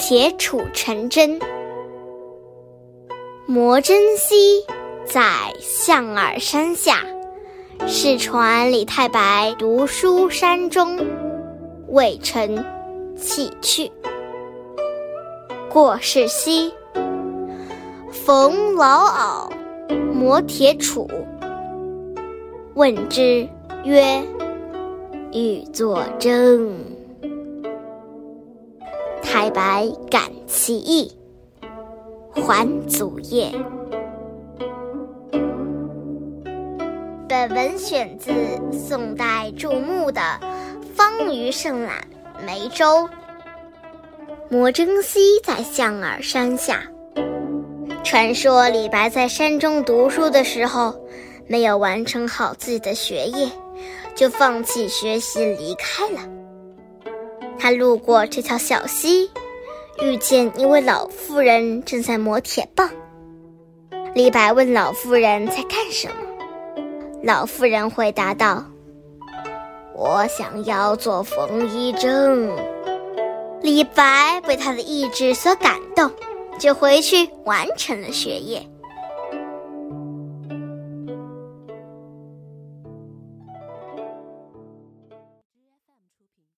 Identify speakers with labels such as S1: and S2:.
S1: 铁杵成针。磨针溪在象耳山下，世传李太白读书山中，未成弃去。过是溪，逢老媪磨铁杵，问之曰：“欲作针。”太白感其意，还祖业。本文选自宋代注目的《方舆胜览·梅州》。摩征西在象耳山下。传说李白在山中读书的时候，没有完成好自己的学业，就放弃学习离开了。他路过这条小溪，遇见一位老妇人正在磨铁棒。李白问老妇人在干什么，老妇人回答道：“我想要做缝衣针。”李白被他的意志所感动，就回去完成了学业。